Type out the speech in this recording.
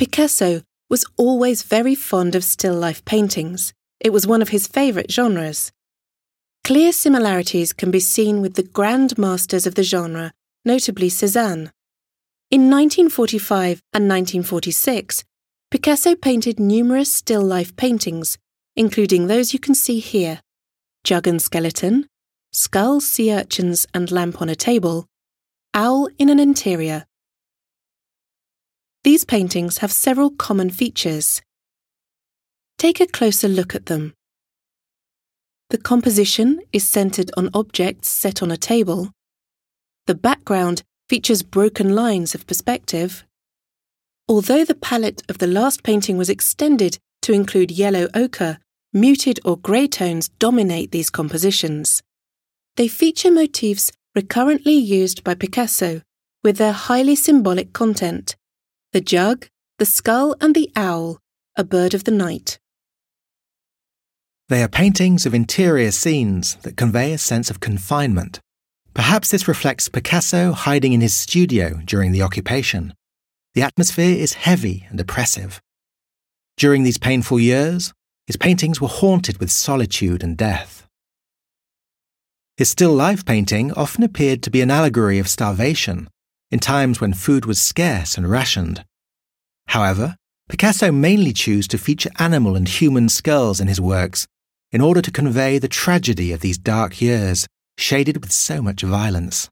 Picasso was always very fond of still life paintings. It was one of his favourite genres. Clear similarities can be seen with the grand masters of the genre, notably Cézanne. In 1945 and 1946, Picasso painted numerous still life paintings, including those you can see here Jug and Skeleton, Skull, Sea Urchins and Lamp on a Table, Owl in an Interior. These paintings have several common features. Take a closer look at them. The composition is centered on objects set on a table. The background features broken lines of perspective. Although the palette of the last painting was extended to include yellow ochre, muted or grey tones dominate these compositions. They feature motifs recurrently used by Picasso with their highly symbolic content the jug, the skull, and the owl, a bird of the night. They are paintings of interior scenes that convey a sense of confinement. Perhaps this reflects Picasso hiding in his studio during the occupation. The atmosphere is heavy and oppressive. During these painful years, his paintings were haunted with solitude and death. His still life painting often appeared to be an allegory of starvation in times when food was scarce and rationed. However, Picasso mainly chose to feature animal and human skulls in his works in order to convey the tragedy of these dark years shaded with so much violence.